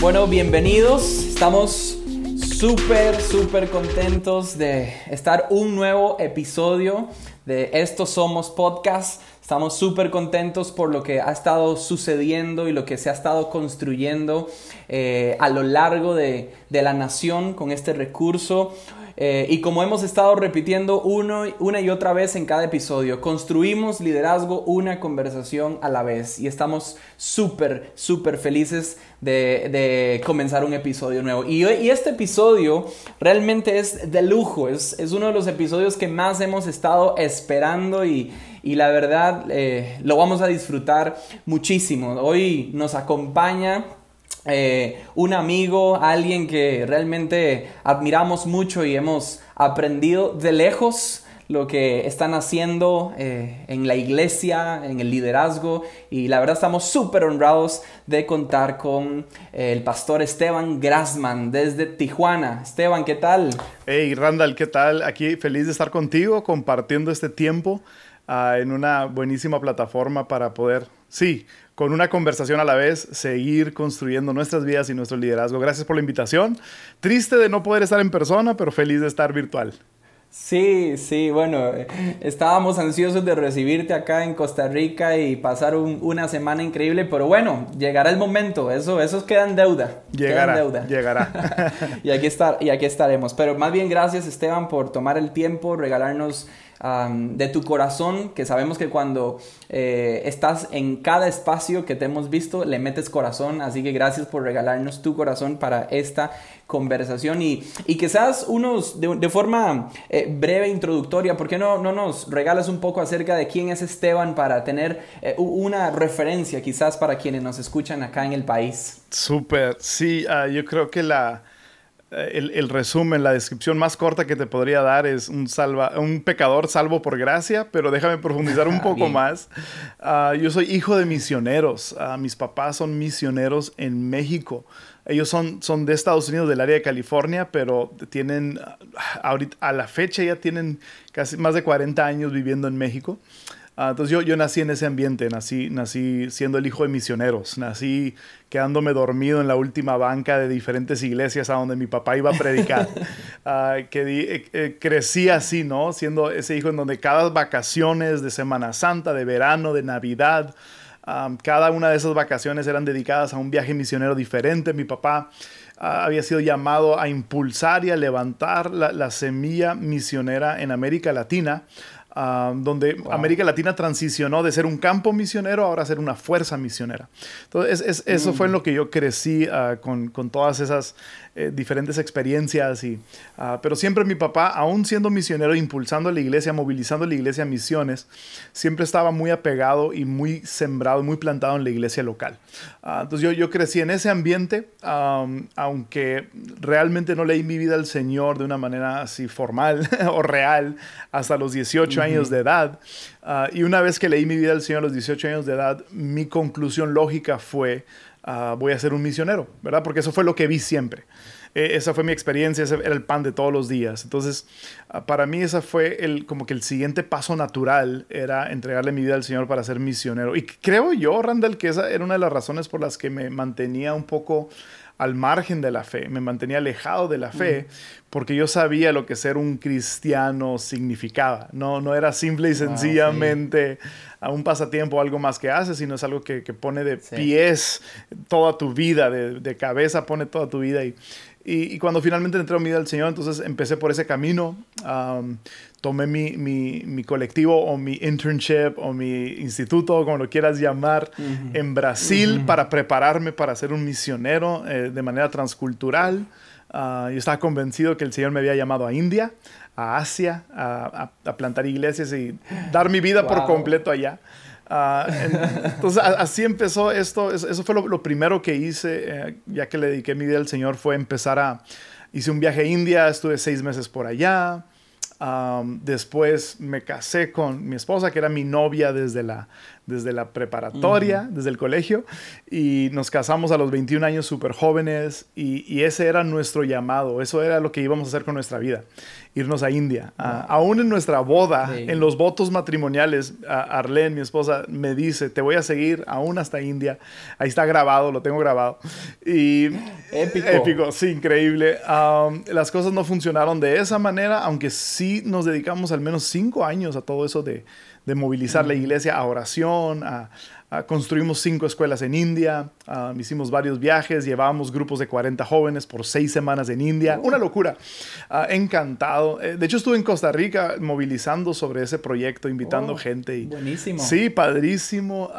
Bueno, bienvenidos. Estamos súper, súper contentos de estar un nuevo episodio de Estos Somos Podcast. Estamos súper contentos por lo que ha estado sucediendo y lo que se ha estado construyendo eh, a lo largo de, de la nación con este recurso. Eh, y como hemos estado repitiendo una y otra vez en cada episodio, construimos liderazgo una conversación a la vez y estamos súper, súper felices de, comenzar un episodio nuevo. Y, y, este episodio realmente es de lujo, es, es, uno de los episodios que más hemos estado esperando y, y la verdad eh, lo vamos a disfrutar muchísimo. Hoy nos acompaña eh, un amigo, alguien que realmente admiramos mucho y hemos aprendido de lejos lo que están haciendo eh, en la iglesia, en el liderazgo y la verdad estamos súper honrados de contar con eh, el pastor Esteban Grasman desde Tijuana. Esteban, ¿qué tal? Hey Randall, ¿qué tal? Aquí feliz de estar contigo compartiendo este tiempo ah, en una buenísima plataforma para poder, sí, con una conversación a la vez, seguir construyendo nuestras vidas y nuestro liderazgo. Gracias por la invitación. Triste de no poder estar en persona, pero feliz de estar virtual. Sí, sí, bueno, estábamos ansiosos de recibirte acá en Costa Rica y pasar una semana increíble, pero bueno, llegará el momento, eso, eso queda en deuda. Llegará, deuda. llegará. y, aquí estar, y aquí estaremos, pero más bien gracias Esteban por tomar el tiempo, regalarnos de tu corazón, que sabemos que cuando eh, estás en cada espacio que te hemos visto, le metes corazón, así que gracias por regalarnos tu corazón para esta conversación. Y, y seas unos, de, forma eh, breve, introductoria, ¿por qué no, no nos regalas un poco acerca de quién es Esteban para tener eh, una referencia quizás para quienes nos escuchan acá en el país? Súper, sí, ah, yo creo que la el, el, resumen, la descripción más corta que te podría dar es un, salva, un pecador salvo por gracia, pero déjame profundizar un poco más. Uh, yo soy hijo de misioneros. Uh, mis papás son misioneros en México. Ellos son, son de Estados Unidos, del área de California, pero tienen, ahorita, a la fecha ya tienen casi más de 40 años viviendo en México. Ah, entonces yo, yo nací en ese ambiente, nací, nací siendo el hijo de misioneros, nací quedándome dormido en la última banca de diferentes iglesias a donde mi papá iba a predicar. Que eh, eh, crecí así, ¿no? Siendo ese hijo en donde cada vacaciones de Semana Santa, de verano, de Navidad, cada una de esas vacaciones eran dedicadas a un viaje misionero diferente. Mi papá ah, había sido llamado a impulsar y a levantar la, la semilla misionera en América Latina donde América Latina transicionó de ser un campo misionero ahora a ser una fuerza misionera. Entonces, eso fue en mm. lo que yo crecí ah, con, con, todas esas eh, diferentes experiencias, y, ah, pero siempre mi papá, aún siendo misionero, impulsando la iglesia, movilizando la iglesia a misiones, siempre estaba muy apegado y muy sembrado, muy plantado en la iglesia local. Ah, entonces yo, yo crecí en ese ambiente, aunque realmente no leí mi vida al Señor de una manera así formal o real hasta los 18 años de edad. Ah, y una vez que leí mi vida al Señor a los 18 años de edad, mi conclusión lógica fue Ah, voy a ser un misionero, ¿verdad? Porque eso fue lo que vi siempre. E, esa fue mi experiencia, ese era el pan de todos los días. Entonces, ah, para mí esa fue el, como que el siguiente paso natural, era entregarle mi vida al Señor para ser misionero. Y creo yo, Randall, que esa era una de las razones por las que me mantenía un poco al margen de la fe, me mantenía alejado de la fe, porque yo sabía lo que ser un cristiano significaba. No, no era simple y sencillamente a un pasatiempo algo más que haces, sino es algo que, pone de pies toda tu vida, de, cabeza pone toda tu vida. Y, y, cuando finalmente entré a mi vida al Señor, entonces empecé por ese camino. tomé mi, mi, mi, colectivo o mi internship o mi instituto, como lo quieras llamar, en Brasil para prepararme para ser un misionero eh, de manera transcultural. Uh, yo estaba convencido que el Señor me había llamado a India, a Asia, a, a, plantar iglesias y dar mi vida por completo allá. Uh, entonces, así empezó esto. Eso fue lo, primero que hice, eh, ya que le dediqué mi vida al Señor, fue empezar a... Hice un viaje a India, estuve seis meses por allá. Um, después me casé con mi esposa, que era mi novia desde la, desde la preparatoria, desde el colegio, y nos casamos a los 21 años súper jóvenes, y, ese era nuestro llamado, eso era lo que íbamos a hacer con nuestra vida, irnos a India. aún en nuestra boda, en los votos matrimoniales, Arlene, mi esposa, me dice, te voy a seguir aún hasta India, ahí está grabado, lo tengo grabado, y... Épico. Épico, sí, increíble. las cosas no funcionaron de esa manera, aunque sí nos dedicamos al menos cinco años a todo eso de, de movilizar la iglesia a oración, a, construimos cinco escuelas en India, hicimos varios viajes, llevábamos grupos de 40 jóvenes por seis semanas en India, una locura, encantado. Eh, de hecho estuve en Costa Rica movilizando sobre ese proyecto, invitando oh, gente. Y, buenísimo. Sí, padrísimo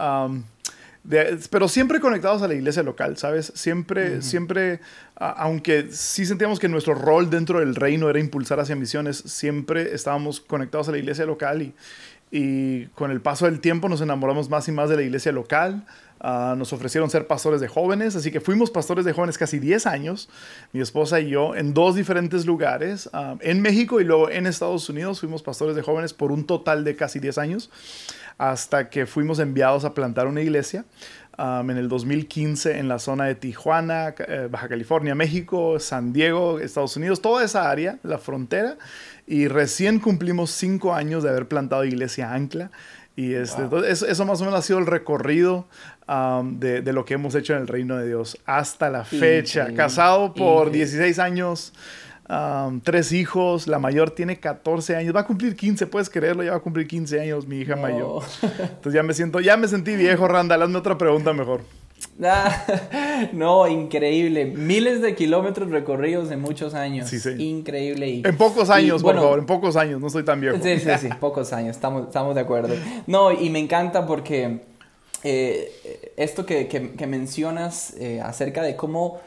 pero siempre conectados a la iglesia local, ¿sabes? Siempre, siempre, aunque sí sentíamos que nuestro rol dentro del reino era impulsar hacia misiones, siempre estábamos conectados a la iglesia local y, y con el paso del tiempo nos enamoramos más y más de la iglesia local. Ah, nos ofrecieron ser pastores de jóvenes, así que fuimos pastores de jóvenes casi 10 años, mi esposa y yo, en dos diferentes lugares, ah, en México y luego en Estados Unidos, fuimos pastores de jóvenes por un total de casi 10 años hasta que fuimos enviados a plantar una iglesia um, en el 2015 en la zona de Tijuana, eh, Baja California, México, San Diego, Estados Unidos, toda esa área, la frontera. Y recién cumplimos cinco años de haber plantado iglesia Ancla. Y este, eso, más o menos ha sido el recorrido um, de, de, lo que hemos hecho en el reino de Dios hasta la fecha. Casado por 16 años tres hijos, la mayor tiene 14 años, va a cumplir 15, puedes creerlo, ya va a cumplir 15 años mi hija mayor. Entonces ya me siento, ya me sentí viejo, Randall, hazme otra pregunta mejor. no, increíble. Miles de kilómetros recorridos en muchos años. Increíble. en pocos años, por favor, en pocos años, no estoy tan viejo. Sí, sí, sí, pocos años, estamos, estamos de acuerdo. No, y me encanta porque eh, esto que, que, mencionas eh, acerca de cómo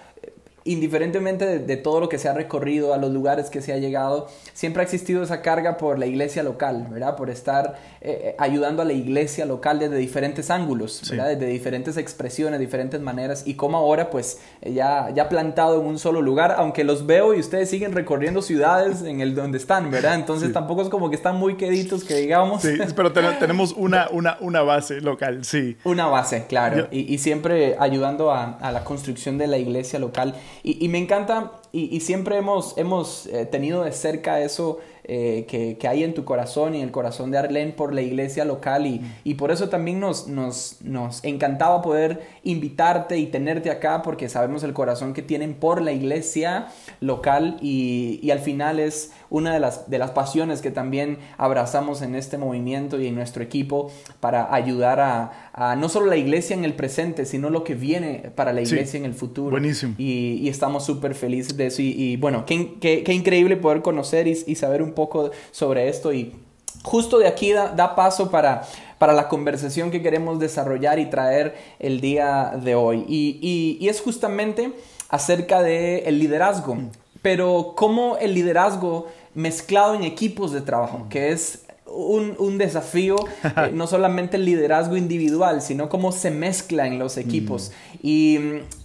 indiferentemente de, todo lo que se ha recorrido, a los lugares que se ha llegado, siempre ha existido esa carga por la iglesia local, ¿verdad? Por estar eh, eh, ayudando a la iglesia local desde diferentes ángulos, ¿verdad? Desde diferentes expresiones, diferentes maneras, y como ahora, pues, ya, ya plantado en un solo lugar, aunque los veo y ustedes siguen recorriendo ciudades en el donde están, ¿verdad? Entonces tampoco es como que están muy queditos, que digamos. Sí, pero tenemos una, una, una base local, sí. Una base, claro, y, siempre ayudando a, a la construcción de la iglesia local. Y, me encanta, y, siempre hemos, hemos eh, tenido de cerca eso eh, que, hay en tu corazón y en el corazón de Arlene por la iglesia local y, y por eso también nos, nos, nos, encantaba poder invitarte y tenerte acá porque sabemos el corazón que tienen por la iglesia local y, y al final es una de las, de las pasiones que también abrazamos en este movimiento y en nuestro equipo para ayudar a, a no solo la iglesia en el presente, sino lo que viene para la iglesia en el futuro. Buenísimo. Y, y estamos súper felices de eso y, bueno, qué, qué, qué, increíble poder conocer y, y saber un poco sobre esto y justo de aquí da, paso para, para la conversación que queremos desarrollar y traer el día de hoy. Y, es justamente acerca del el liderazgo, pero cómo el liderazgo mezclado en equipos de trabajo, que es un, desafío, eh, no solamente el liderazgo individual, sino cómo se mezcla en los equipos. Y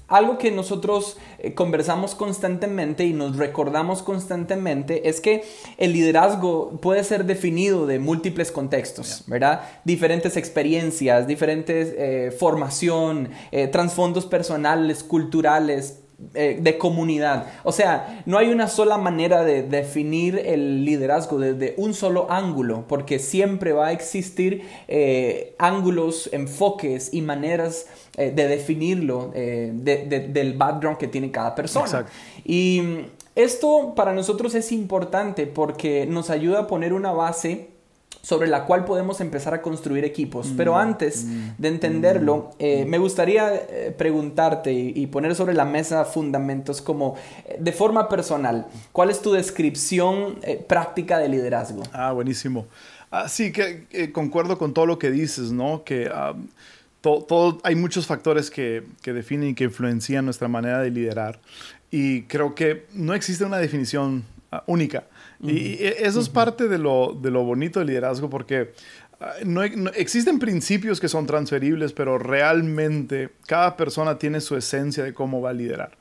algo que nosotros eh, conversamos constantemente y nos recordamos constantemente es que el liderazgo puede ser definido de múltiples contextos, ¿verdad? Diferentes experiencias, diferentes eh, formación, eh, trasfondos personales, culturales, de comunidad. O sea, no hay una sola manera de definir el liderazgo desde un solo ángulo, porque siempre va a existir ángulos, enfoques y maneras eh, de definirlo, eh, del background que tiene cada persona. Y esto para nosotros es importante porque nos ayuda a poner una base sobre la cual podemos empezar a construir equipos. Pero mm, antes mm, de entenderlo, mm, eh, me gustaría preguntarte y, poner sobre la mesa fundamentos como de forma personal, ¿cuál es tu descripción práctica de liderazgo? Ah, buenísimo. Ah, sí, que concuerdo con todo lo que dices, ¿no? Que ah, todo, hay muchos factores que, que, definen y que influencian nuestra manera de liderar. Y creo que no existe una definición ah, única. Y eso es parte de lo, de lo bonito del liderazgo porque Ah, no, existen principios que son transferibles, pero realmente cada persona tiene su esencia de cómo va a liderar.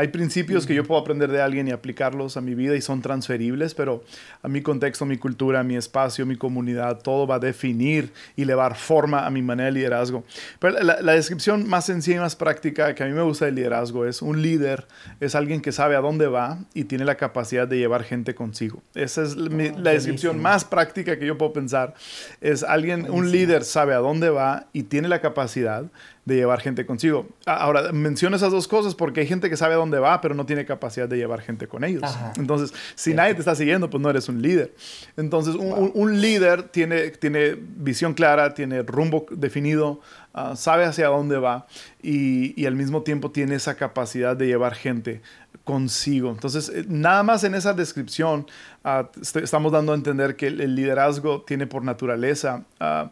Hay principios que yo puedo aprender de alguien y aplicarlos a mi vida y son transferibles, pero a mi contexto, mi cultura, mi espacio, mi comunidad, todo va a definir y le va a dar forma a mi manera de liderazgo. Pero la, descripción más sencilla y más práctica que a mí me gusta del liderazgo es un líder es alguien que sabe a dónde va y tiene la capacidad de llevar gente consigo. Esa es ah, la descripción más práctica que yo puedo pensar. Es alguien, un líder sabe a dónde va y tiene la capacidad de llevar gente consigo. Ahora, menciono esas dos cosas porque hay gente que sabe a dónde va, pero no tiene capacidad de llevar gente con ellos. Entonces, si nadie te está siguiendo, pues no eres un líder. Entonces, un, líder tiene, tiene visión clara, tiene rumbo definido, ah, sabe hacia dónde va y, al mismo tiempo tiene esa capacidad de llevar gente consigo. Entonces, eh, nada más en esa descripción ah, estamos dando a entender que el, liderazgo tiene por naturaleza ah,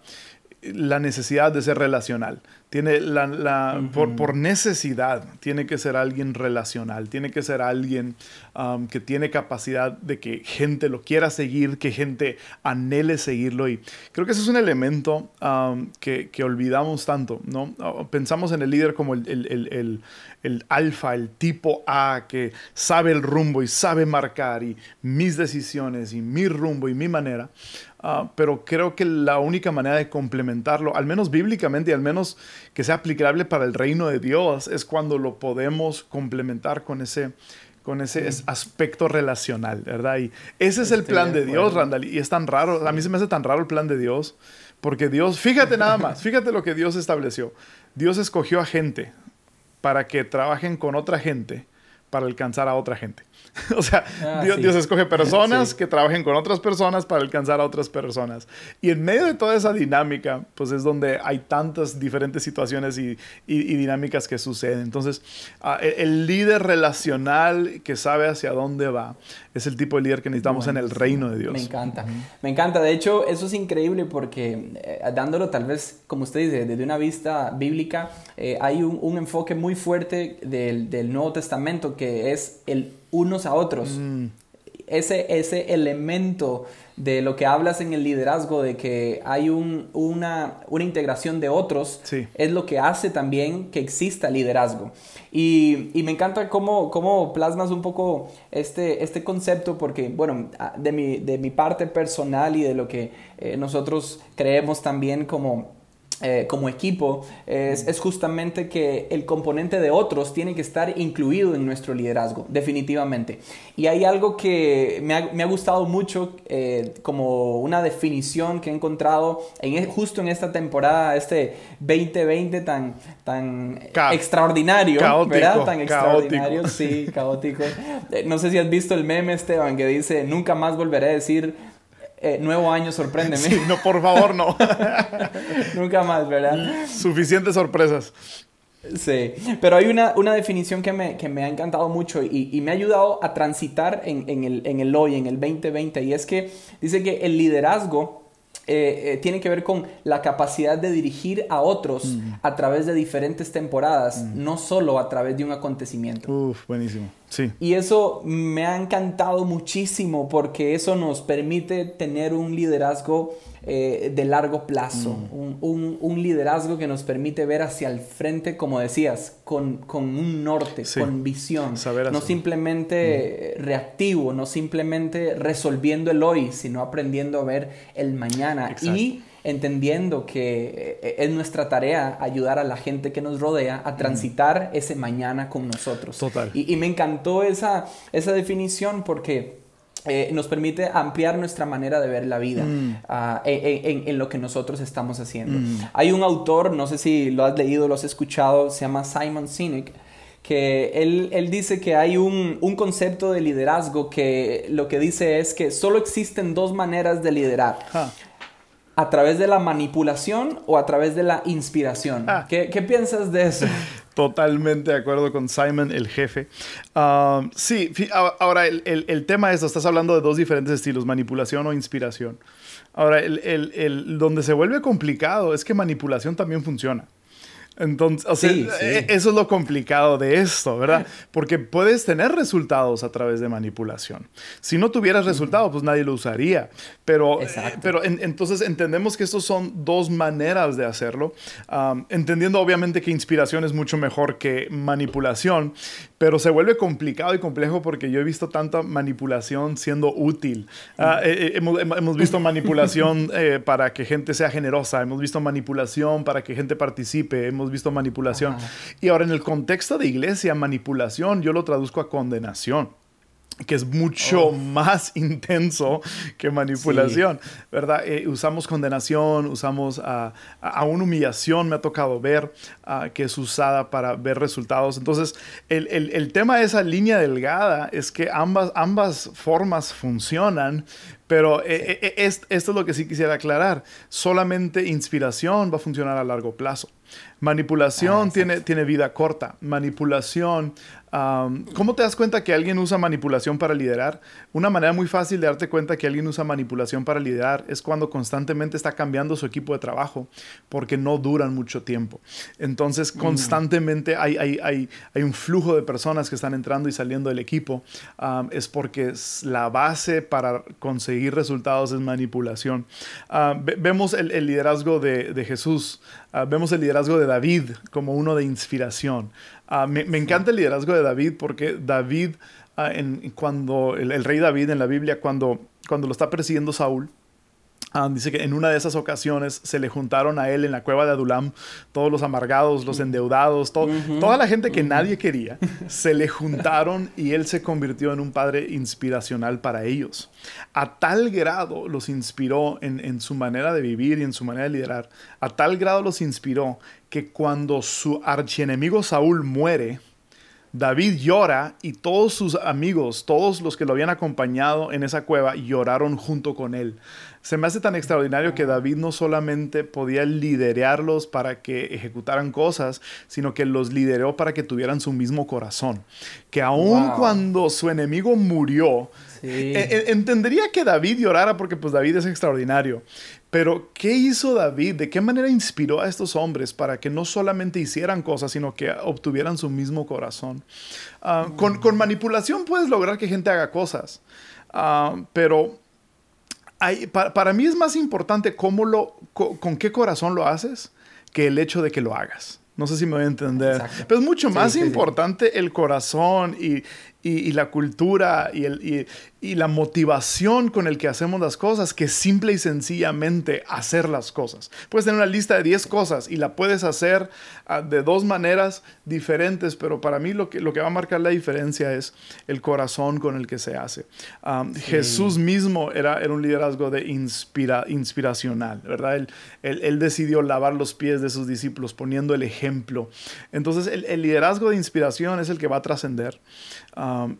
la necesidad de ser relacional. Tiene la, por, necesidad, tiene que ser alguien relacional, tiene que ser alguien um, que tiene capacidad de que gente lo quiera seguir, que gente anhele seguirlo. Y creo que ese es un elemento um, que, olvidamos tanto, ¿no? Pensamos en el líder como el, el, el alfa, el tipo A, que sabe el rumbo y sabe marcar y mis decisiones y mi rumbo y mi manera. Ah, pero creo que la única manera de complementarlo, al menos bíblicamente y al menos que sea aplicable para el reino de Dios, es cuando lo podemos complementar con ese, con ese aspecto relacional, ¿verdad? Y ese es el plan de, Dios, Randall, y es tan raro, a mí se me hace tan raro el plan de Dios, porque Dios, fíjate nada más, fíjate lo que Dios estableció. Dios escogió a gente para que trabajen con otra gente para alcanzar a otra gente. o sea, ah, Dios, escoge personas que trabajen con otras personas para alcanzar a otras personas. Y en medio de toda esa dinámica, pues es donde hay tantas diferentes situaciones y, dinámicas que suceden. Entonces, ah, e, el, líder relacional que sabe hacia dónde va es el tipo de líder que necesitamos en el reino de Dios. Me encanta, me encanta. De hecho, eso es increíble porque eh, dándolo tal vez, como usted dice, desde una vista bíblica, eh, hay un, enfoque muy fuerte del, del Nuevo Testamento que es el unos a otros. Mm. Ese, ese elemento de lo que hablas en el liderazgo, de que hay un, una, una, integración de otros, es lo que hace también que exista liderazgo. Y, y me encanta cómo, cómo, plasmas un poco este, este concepto, porque, bueno, de mi, de mi parte personal y de lo que eh, nosotros creemos también como eh, como equipo es, justamente que el componente de otros tiene que estar incluido en nuestro liderazgo, definitivamente. Y hay algo que me ha, gustado mucho como eh, como una definición que he encontrado en, e, justo en esta temporada, este 2020 tan, tan extraordinario, ¿verdad? Tan extraordinario, sí, caótico. Eh, no sé si has visto el meme, Esteban, que dice, nunca más volveré a decir eh, nuevo año, sorpréndeme. Sí, no, por favor, no. Nunca más, ¿verdad? Suficientes sorpresas. Sí, pero hay una, una definición que me, que me, ha encantado mucho y, y, me ha ayudado a transitar en, en, el, en el hoy, en el 2020, y es que dice que el liderazgo eh, eh, tiene que ver con la capacidad de dirigir a otros mm. a través de diferentes temporadas, mm. no solo a través de un acontecimiento. Uf, buenísimo. Sí. Y eso me ha encantado muchísimo porque eso nos permite tener un liderazgo eh, de largo plazo, mm. un, liderazgo que nos permite ver hacia el frente, como decías, con, un norte, con visión, no simplemente mm. reactivo, no simplemente resolviendo el hoy, sino aprendiendo a ver el mañana y entendiendo que eh, es nuestra tarea ayudar a la gente que nos rodea a mm. transitar ese mañana con nosotros. Total. Y, me encantó esa, esa definición porque eh, nos permite ampliar nuestra manera de ver la vida mm. ah, en, lo que nosotros estamos haciendo. Mm. Hay un autor, no sé si lo has leído, lo has escuchado, se llama Simon Sinek, que él, dice que hay un, concepto de liderazgo que lo que dice es que solo existen dos maneras de liderar. A través de la manipulación o a través de la inspiración. Ah. ¿Qué, ¿Qué piensas de eso? Totalmente de acuerdo con Simon, el jefe. Ah, sí, ahora el, tema es, estás hablando de dos diferentes estilos, manipulación o inspiración. Ahora, el, donde se vuelve complicado es que manipulación también funciona. Entonces, o sea, e, eso es lo complicado de esto, ¿verdad? Porque puedes tener resultados a través de manipulación. Si no tuvieras resultados, pues nadie lo usaría. Pero, eh, pero entonces entendemos que estos son dos maneras de hacerlo, entendiendo obviamente que inspiración es mucho mejor que manipulación, pero se vuelve complicado y complejo porque yo he visto tanta manipulación siendo útil. Ah, eh, eh, hemos, hemos, visto manipulación para que gente sea generosa, hemos visto manipulación para que gente participe, hemos visto manipulación. Y ahora en el contexto de iglesia, manipulación yo lo traduzco a condenación que es mucho oh. más intenso que manipulación, ¿verdad? Eh, usamos condenación, usamos a, a, una humillación, me ha tocado ver, que es usada para ver resultados. Entonces, el, el, el, tema de esa línea delgada es que ambas, ambas formas funcionan, pero eh, eh, esto es lo que sí quisiera aclarar. Solamente inspiración va a funcionar a largo plazo. Manipulación ah, tiene, tiene vida corta. Manipulación ¿Cómo te das cuenta que alguien usa manipulación para liderar? Una manera muy fácil de darte cuenta que alguien usa manipulación para liderar es cuando constantemente está cambiando su equipo de trabajo porque no duran mucho tiempo. Entonces, mm. constantemente hay, hay, hay, hay un flujo de personas que están entrando y saliendo del equipo. es porque la base para conseguir resultados es manipulación. vemos el, liderazgo de, de Jesús, ah, vemos el liderazgo de David como uno de inspiración. Ah, me, encanta el liderazgo de David porque David, ah, cuando el, rey David en la Biblia, cuando, cuando lo está persiguiendo Saúl, ah, dice que en una de esas ocasiones se le juntaron a él en la cueva de Adulam todos los amargados, los endeudados, toda la gente que nadie quería, se le juntaron y él se convirtió en un padre inspiracional para ellos. A tal grado los inspiró en, en su manera de vivir y en su manera de liderar, a tal grado los inspiró que cuando su archienemigo Saúl muere, David llora y todos sus amigos, todos los que lo habían acompañado en esa cueva, lloraron junto con él. Se me hace tan extraordinario que David no solamente podía liderarlos para que ejecutaran cosas, sino que los lideró para que tuvieran su mismo corazón. Que aun cuando su enemigo murió, e, e, entendería que David llorara porque pues David es extraordinario. Pero, ¿qué hizo David? ¿De qué manera inspiró a estos hombres para que no solamente hicieran cosas, sino que obtuvieran su mismo corazón? Ah, con, manipulación puedes lograr que gente haga cosas, ah, pero para, mí es más importante cómo lo, con qué corazón lo haces que el hecho de que lo hagas. No sé si me voy a entender. Pero es mucho más importante el corazón y, y, la cultura y, el, y, la motivación con el que hacemos las cosas que simple y sencillamente hacer las cosas. Puedes tener una lista de 10 cosas y la puedes hacer ah, de dos maneras diferentes, pero para mí lo que, lo que va a marcar la diferencia es el corazón con el que se hace. Ah, Jesús mismo era, era un liderazgo de inspira, inspiracional, ¿verdad? Él, él, decidió lavar los pies de sus discípulos poniendo el ejemplo. Entonces el, el liderazgo de inspiración es el que va a trascender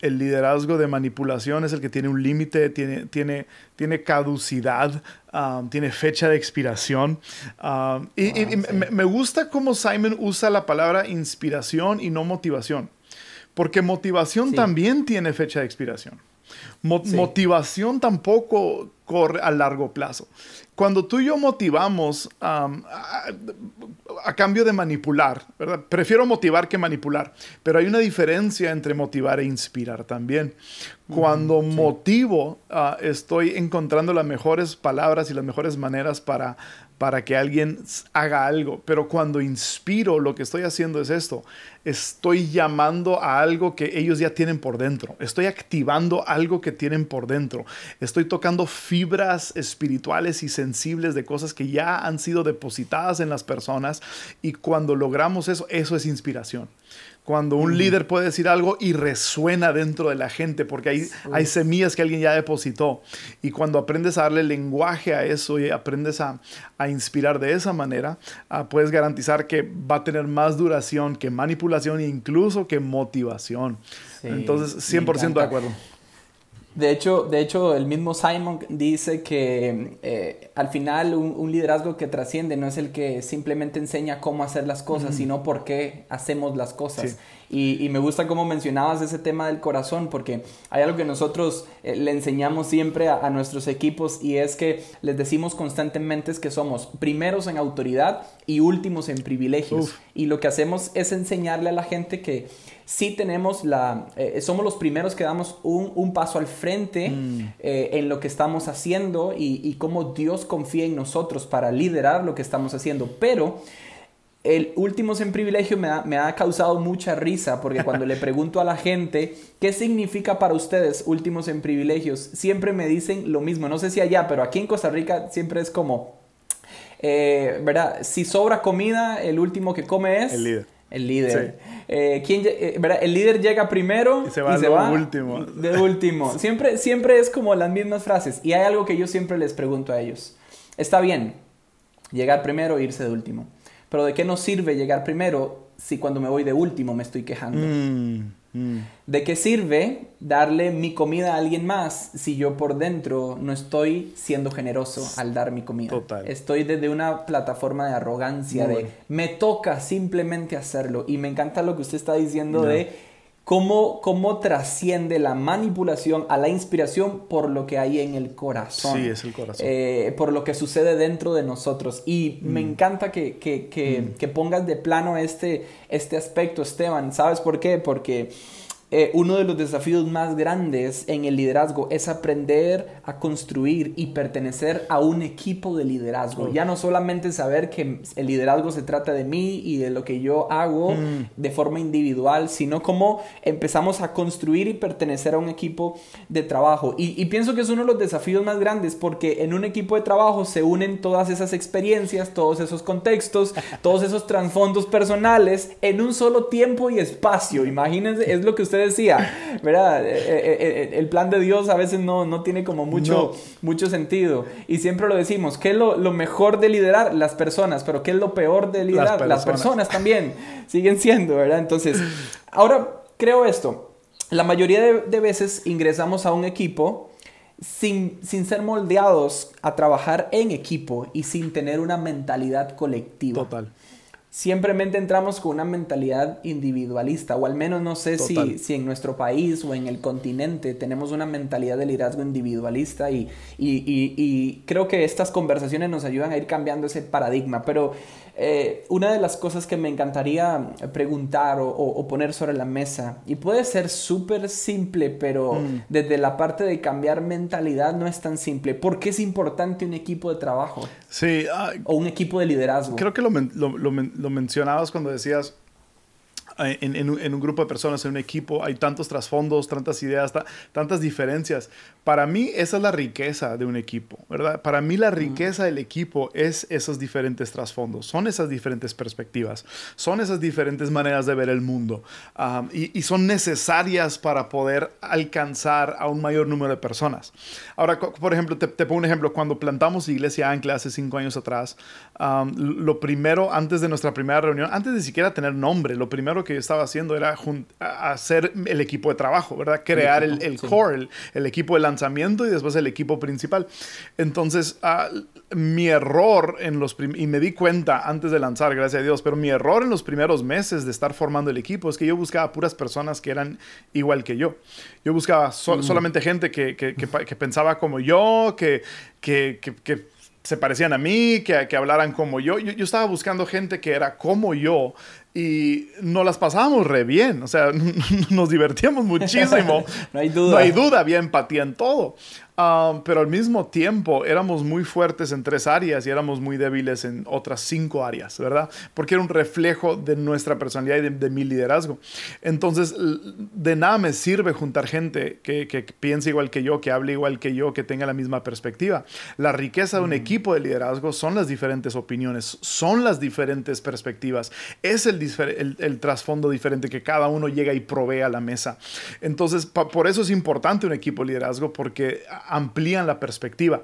el liderazgo de manipulación es el que tiene un límite, tiene, tiene, tiene caducidad, tiene fecha de expiración. y, me, gusta cómo Simon usa la palabra inspiración y no motivación, porque motivación también tiene fecha de expiración. Motivación tampoco corre a largo plazo. Cuando tú y yo motivamos a, cambio de manipular, ¿verdad? Prefiero motivar que manipular, pero hay una diferencia entre motivar e inspirar también. Cuando motivo, ah, estoy encontrando las mejores palabras y las mejores maneras para para que alguien haga algo. Pero cuando inspiro, lo que estoy haciendo es esto. Estoy llamando a algo que ellos ya tienen por dentro. Estoy activando algo que tienen por dentro. Estoy tocando fibras espirituales y sensibles de cosas que ya han sido depositadas en las personas. Y cuando logramos eso, eso es inspiración cuando un líder puede decir algo y resuena dentro de la gente, porque hay, hay semillas que alguien ya depositó. Y cuando aprendes a darle lenguaje a eso y aprendes a, a inspirar de esa manera, ah, puedes garantizar que va a tener más duración que manipulación e incluso que motivación. Entonces, 100% de acuerdo. De hecho, de hecho, el mismo Simon dice que eh, al final un, liderazgo que trasciende no es el que simplemente enseña cómo hacer las cosas, sino por qué hacemos las cosas. Y, me gusta cómo mencionabas ese tema del corazón, porque hay algo que nosotros eh, le enseñamos siempre a, nuestros equipos y es que les decimos constantemente que somos primeros en autoridad y últimos en privilegios. Y lo que hacemos es enseñarle a la gente que sí tenemos la, eh, somos los primeros que damos un, paso al frente mm. eh, en lo que estamos haciendo y, y cómo Dios confía en nosotros para liderar lo que estamos haciendo. Pero el últimos en privilegio me ha, me ha, causado mucha risa porque cuando le pregunto a la gente qué significa para ustedes últimos en privilegios, siempre me dicen lo mismo. No sé si allá, pero aquí en Costa Rica siempre es como, eh, ¿verdad? Si sobra comida, el último que come es... El líder. El líder. Eh, ¿quién, eh. El líder llega primero y se va, último. De último. Siempre, siempre es como las mismas frases. Y hay algo que yo siempre les pregunto a ellos. Está bien, llegar primero e irse de último. Pero ¿de qué nos sirve llegar primero si cuando me voy de último me estoy quejando? Mm, mm. ¿De qué sirve darle mi comida a alguien más si yo por dentro no estoy siendo generoso al dar mi comida? Total. Estoy desde una plataforma de arrogancia, de me toca simplemente hacerlo. Y me encanta lo que usted está diciendo de cómo, cómo trasciende la manipulación a la inspiración por lo que hay en el corazón. Sí, es el corazón. Eh, por lo que sucede dentro de nosotros. Y me mm. encanta que, que, que, mm. que, pongas de plano este, este aspecto, Esteban. ¿Sabes por qué? Porque eh, uno de los desafíos más grandes en el liderazgo es aprender a construir y pertenecer a un equipo de liderazgo. Ya no solamente saber que el liderazgo se trata de mí y de lo que yo hago mm. de forma individual, sino cómo empezamos a construir y pertenecer a un equipo de trabajo. Y, pienso que es uno de los desafíos más grandes porque en un equipo de trabajo se unen todas esas experiencias, todos esos contextos, todos esos trasfondos personales en un solo tiempo y espacio. Imagínense, es lo que usted decía, ¿verdad? Eh, eh, eh, el plan de Dios a veces no, no tiene como mucho, mucho sentido. Y siempre lo decimos, ¿qué es lo, lo, mejor de liderar? Las personas, pero ¿qué es lo peor de liderar? Las personas, también siguen siendo, ¿verdad? Entonces, ahora creo esto, la mayoría de, de veces ingresamos a un equipo sin, sin, ser moldeados a trabajar en equipo y sin tener una mentalidad colectiva. Total simplemente entramos con una mentalidad individualista, o al menos no sé si, si, en nuestro país o en el continente tenemos una mentalidad de liderazgo individualista y, y, y, y creo que estas conversaciones nos ayudan a ir cambiando ese paradigma, pero eh, una de las cosas que me encantaría preguntar o, poner sobre la mesa, y puede ser súper simple, pero mm. desde la parte de cambiar mentalidad no es tan simple. ¿Por qué es importante un equipo de trabajo? Sí. o un equipo de liderazgo. Creo que lo, lo, lo mencionabas cuando decías en, un, grupo de personas, en un equipo, hay tantos trasfondos, tantas ideas, tantas diferencias. Para mí esa es la riqueza de un equipo, ¿verdad? Para mí la riqueza del equipo es esos diferentes trasfondos, son esas diferentes perspectivas, son esas diferentes maneras de ver el mundo y, son necesarias para poder alcanzar a un mayor número de personas. Ahora, por ejemplo, te, pongo un ejemplo, cuando plantamos Iglesia Ancla hace cinco años atrás, lo primero, antes de nuestra primera reunión, antes de siquiera tener nombre, lo primero que yo estaba haciendo era hacer el equipo de trabajo, ¿verdad? Crear el, el, core, el, equipo de lanzamiento y después el equipo principal. Entonces, ah, mi error en los y me di cuenta antes de lanzar, gracias a Dios, pero mi error en los primeros meses de estar formando el equipo es que yo buscaba puras personas que eran igual que yo. Yo buscaba mm. solamente gente que, que, que, pensaba como yo, que, que, se parecían a mí, que, que hablaran como yo. yo. yo. estaba buscando gente que era como yo y nos las pasábamos re bien, o sea, nos divertíamos muchísimo. no hay duda. No hay duda, había empatía en todo. Um, pero al mismo tiempo éramos muy fuertes en tres áreas y éramos muy débiles en otras cinco áreas, ¿verdad? Porque era un reflejo de nuestra personalidad y de, mi liderazgo. Entonces, de nada me sirve juntar gente que, que, piense igual que yo, que hable igual que yo, que tenga la misma perspectiva. La riqueza de un mm. equipo de liderazgo son las diferentes opiniones, son las diferentes perspectivas, es el, el, el trasfondo diferente que cada uno llega y provee a la mesa. Entonces, por eso es importante un equipo de liderazgo, porque amplían la perspectiva.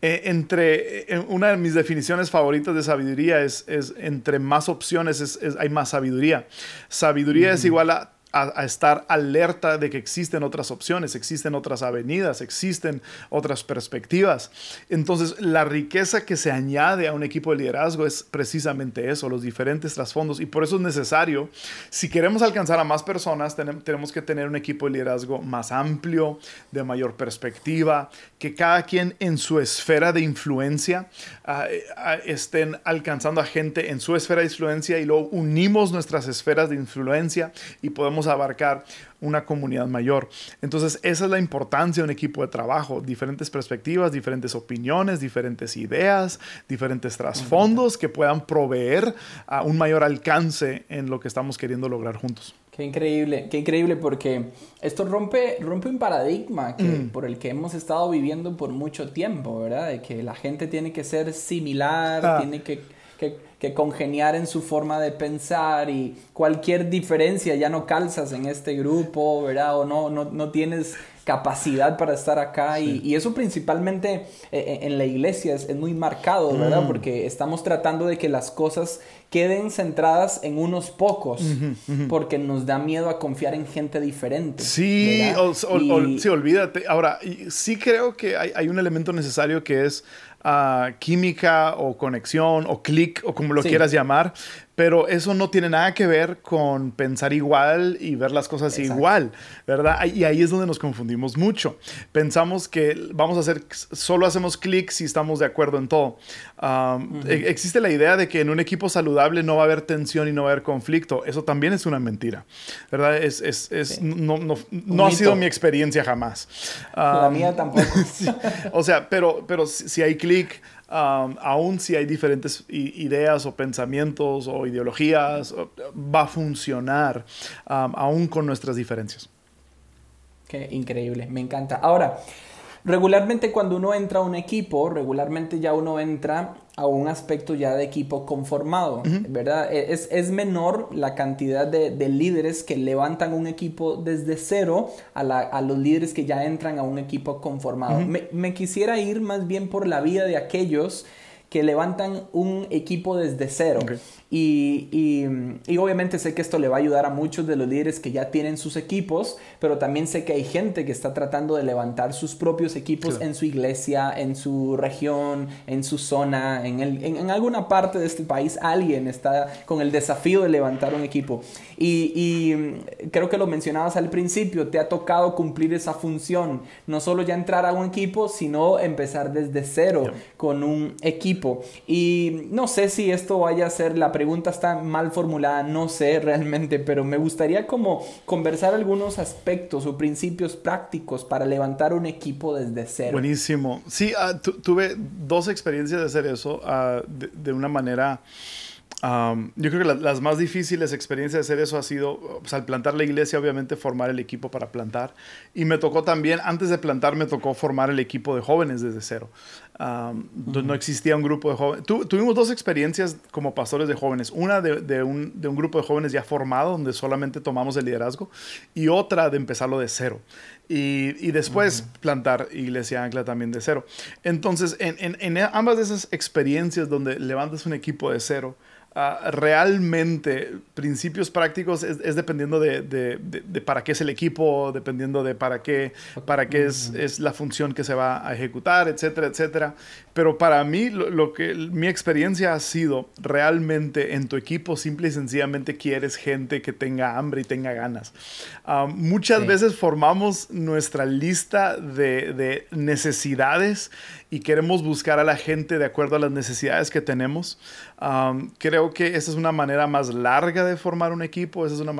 Eh, entre eh, una de mis definiciones favoritas de sabiduría es, es entre más opciones es, hay más sabiduría. Sabiduría es igual a a, estar alerta de que existen otras opciones, existen otras avenidas, existen otras perspectivas. Entonces, la riqueza que se añade a un equipo de liderazgo es precisamente eso, los diferentes trasfondos. Y por eso es necesario, si queremos alcanzar a más personas, tenemos que tener un equipo de liderazgo más amplio, de mayor perspectiva, que cada quien en su esfera de influencia ah, estén alcanzando a gente en su esfera de influencia y luego unimos nuestras esferas de influencia y podemos abarcar una comunidad mayor. Entonces, esa es la importancia de un equipo de trabajo, diferentes perspectivas, diferentes opiniones, diferentes ideas, diferentes trasfondos que puedan proveer a un mayor alcance en lo que estamos queriendo lograr juntos. Qué increíble, qué increíble porque esto rompe, rompe un paradigma que, mm. por el que hemos estado viviendo por mucho tiempo, ¿verdad? De que la gente tiene que ser similar, ah. tiene que que, congeniar en su forma de pensar y cualquier diferencia ya no calzas en este grupo, ¿verdad? O no, no, no tienes capacidad para estar acá y, eso principalmente eh, eh, en la iglesia es, muy marcado, ¿verdad? Mm. Porque estamos tratando de que las cosas queden centradas en unos pocos porque nos da miedo a confiar en gente diferente. Sí, sí olvídate. Ahora, sí creo que hay, hay un elemento necesario que es química o conexión o clic o como lo quieras llamar, pero eso no tiene nada que ver con pensar igual y ver las cosas igual, ¿verdad? Y ahí es donde nos confundimos mucho. Pensamos que vamos a hacer, solo hacemos clic si estamos de acuerdo en todo. E, existe la idea de que en un equipo saludable no va a haber tensión y no va a haber conflicto. Eso también es una mentira, ¿verdad? Es, es, es no, no, no ha sido mi experiencia jamás. la mía tampoco. O sea, pero, pero si hay clic, aún si hay diferentes ideas o pensamientos o ideologías, va a funcionar aún con nuestras diferencias. Qué increíble, me encanta. Ahora, regularmente cuando uno entra a un equipo, regularmente ya uno entra a un aspecto ya de equipo conformado, ¿verdad? E, es, menor la cantidad de, líderes que levantan un equipo desde cero a, los líderes que ya entran a un equipo conformado. me, quisiera ir más bien por la vida de aquellos que levantan un equipo desde cero. Y, y, obviamente sé que esto le va a ayudar a muchos de los líderes que ya tienen sus equipos, pero también sé que hay gente que está tratando de levantar sus propios equipos en su iglesia, en su región, en su zona, en, el, en, alguna parte de este país. Alguien está con el desafío de levantar un equipo. Y, y creo que lo mencionabas al principio, te ha tocado cumplir esa función. No solo ya entrar a un equipo, sino empezar desde cero con un equipo. Y no sé si esto vaya a ser la pregunta está mal formulada, no sé realmente, pero me gustaría como conversar algunos aspectos o principios prácticos para levantar un equipo desde cero. Buenísimo. Sí, ah, tuve dos experiencias de hacer eso ah, de, una manera yo creo que las más difíciles experiencias de hacer eso ha sido, pues, al plantar la iglesia, obviamente formar el equipo para plantar. Y me tocó también, antes de plantar, me tocó formar el equipo de jóvenes desde cero. No existía un grupo de jóvenes. tuvimos dos experiencias como pastores de jóvenes. Una de, un, de, un, grupo de jóvenes ya formado, donde solamente tomamos el liderazgo, y otra de empezarlo de cero. Y, y después plantar Iglesia Ancla también de cero. Entonces, en, en, en ambas de esas experiencias donde levantas un equipo de cero, Ah, realmente principios prácticos es, dependiendo de, de, para qué es el equipo, dependiendo de para qué, para qué es, es, la función que se va a ejecutar, etcétera, etcétera. Pero para mí, lo, que mi experiencia ha sido realmente en tu equipo, simple y sencillamente quieres gente que tenga hambre y tenga ganas. Ah, muchas veces formamos nuestra lista de necesidades y queremos buscar a la gente de acuerdo a las necesidades que tenemos. creo que esa es una manera más larga de formar un equipo, esa es una,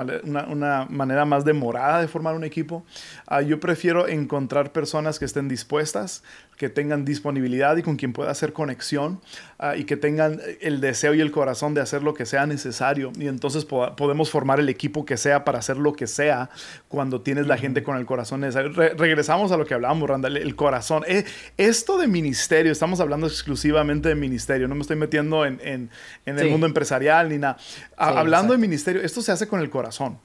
una, manera más demorada de formar un equipo. Ah, yo prefiero encontrar personas que estén dispuestas, que tengan disponibilidad y con quien pueda hacer conexión ah, y que tengan el deseo y el corazón de hacer lo que sea necesario. Y entonces podemos formar el equipo que sea para hacer lo que sea cuando tienes la gente con el corazón necesario. regresamos a lo que hablábamos, Randall, el corazón. Eh, esto de ministerio, estamos hablando exclusivamente de ministerio, no me estoy metiendo en, en, el mundo empresarial ni nada. hablando de ministerio, esto se hace con el corazón.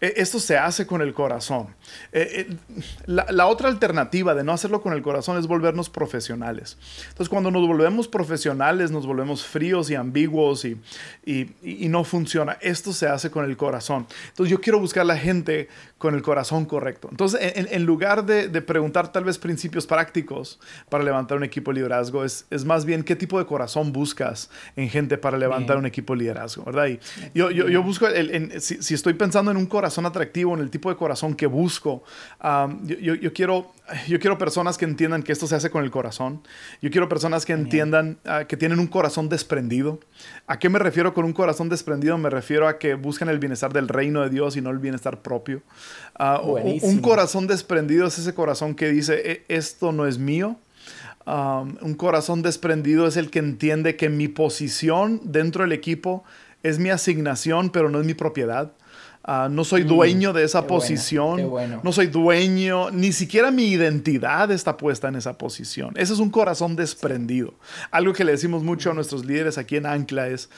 E, esto se hace con el corazón. Eh, eh, la, otra alternativa de no hacerlo con el corazón es volvernos profesionales. Entonces, cuando nos volvemos profesionales, nos volvemos fríos y ambiguos y, y, no funciona. Esto se hace con el corazón. Entonces, yo quiero buscar a la gente con el corazón correcto. Entonces, en, lugar de, preguntar tal vez principios prácticos para levantar un equipo de liderazgo, es, es más bien qué tipo de corazón buscas en gente para levantar un equipo de liderazgo, ¿verdad? Y yo, yo, yo busco, el, si, si estoy pensando en un corazón, corazón atractivo, en el tipo de corazón que busco. yo, quiero, yo quiero personas que entiendan que esto se hace con el corazón. Yo quiero personas que entiendan ah, que tienen un corazón desprendido. ¿A qué me refiero con un corazón desprendido? Me refiero a que buscan el bienestar del reino de Dios y no el bienestar propio. Ah, un corazón desprendido es ese corazón que dice, e, esto no es mío. un corazón desprendido es el que entiende que mi posición dentro del equipo es mi asignación, pero no es mi propiedad. Ah, no soy mm, dueño de esa posición. No soy dueño, ni siquiera mi identidad está puesta en esa posición. Ese es un corazón desprendido. Algo que le decimos mucho a nuestros líderes aquí en Ancla es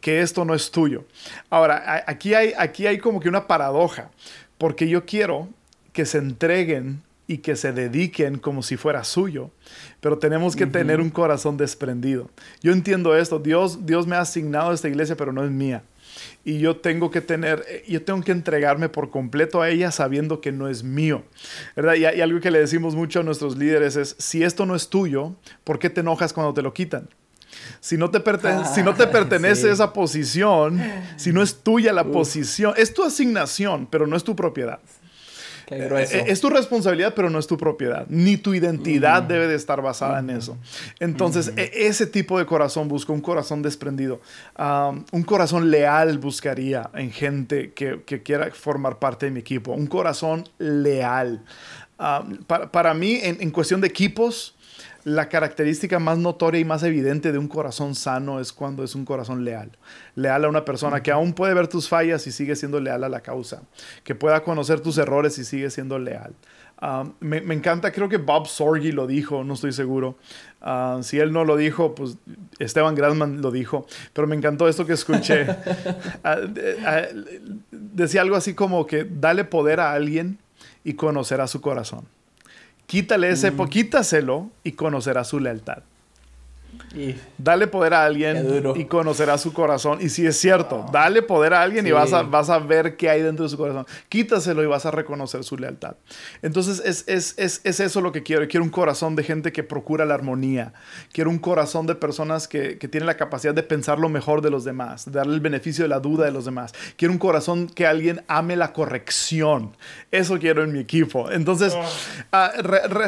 que esto no es tuyo. Ahora, aquí hay, aquí hay como que una paradoja, porque yo quiero que se entreguen y que se dediquen como si fuera suyo, pero tenemos que tener un corazón desprendido. Yo entiendo esto, Dios, Dios me ha asignado esta iglesia, pero no es mía y yo tengo que tener, eh, yo tengo que entregarme por completo a ella sabiendo que no es mío, ¿verdad? Y, algo que le decimos mucho a nuestros líderes es, si esto no es tuyo, ¿por qué te enojas cuando te lo quitan? Si no te, si no te pertenece esa posición, si no es tuya la posición, es tu asignación, pero no es tu propiedad. Eh, es tu responsabilidad, pero no es tu propiedad. Ni tu identidad mm. debe de estar basada en eso. Entonces, e, ese tipo de corazón busco, un corazón desprendido. un corazón leal buscaría en gente que, quiera formar parte de mi equipo. Un corazón leal. para, mí, en cuestión de equipos, la característica más notoria y más evidente de un corazón sano es cuando es un corazón leal. Leal a una persona que aún puede ver tus fallas y sigue siendo leal a la causa. Que pueda conocer tus errores y sigue siendo leal. Ah, me, encanta, creo que Bob Sorgi lo dijo, no estoy seguro. Ah, si él no lo dijo, pues Esteban Grassman lo dijo. Pero me encantó esto que escuché. Ah, decía algo así como que dale poder a alguien y conocerá su corazón. Quítale ese, mm. quítaselo y conocerá su lealtad. Dale poder a alguien y conocerá su corazón. Y si es cierto, dale poder a alguien y vas a, vas a ver qué hay dentro de su corazón. Quítaselo y vas a reconocer su lealtad. Entonces es, es, es, es eso lo que quiero. Quiero un corazón de gente que procura la armonía. Quiero un corazón de personas que, que tienen la capacidad de pensar lo mejor de los demás, de darle el beneficio de la duda de los demás. Quiero un corazón que alguien ame la corrección. Eso quiero en mi equipo. Entonces, oh. ah,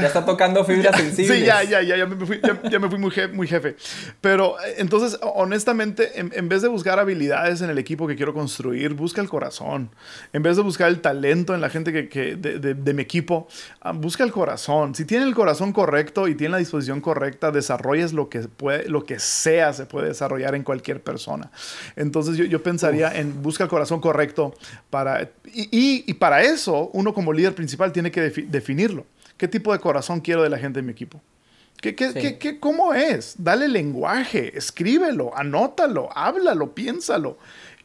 ya está tocando fibras sensibles. Sí, ya, ya, ya, ya me fui, ya, me fui muy, muy jefe. Pero eh, entonces, honestamente, en, vez de buscar habilidades en el equipo que quiero construir, busca el corazón. En vez de buscar el talento en la gente que, de, mi equipo, ah, busca el corazón. Si tiene el corazón correcto y tiene la disposición correcta, desarrolles lo que, puede, lo que sea, se puede desarrollar en cualquier persona. Entonces yo, pensaría en busca el corazón correcto para... Y, y, para eso, uno como líder principal tiene que definirlo. ¿Qué tipo de corazón quiero de la gente en mi equipo? ¿Qué, cómo es? Dale lenguaje, escríbelo, anótalo, háblalo, piénsalo.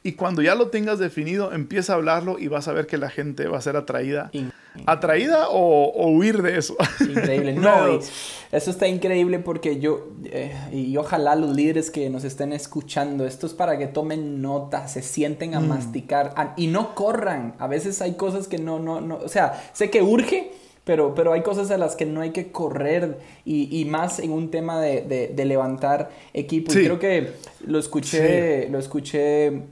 Y cuando ya lo tengas definido, empieza a hablarlo y vas a ver que la gente va a ser atraída. ¿Atraída o, huir de eso? Increíble. No, eso está increíble porque yo, eh, y ojalá los líderes que nos estén escuchando, esto es para que tomen nota, se sienten a mm. masticar y no corran. A veces hay cosas que no, no, no, o sea, sé que urge, pero, pero hay cosas a las que no hay que correr y, y más en un tema de, de, levantar equipos. Creo que lo escuché, lo escuché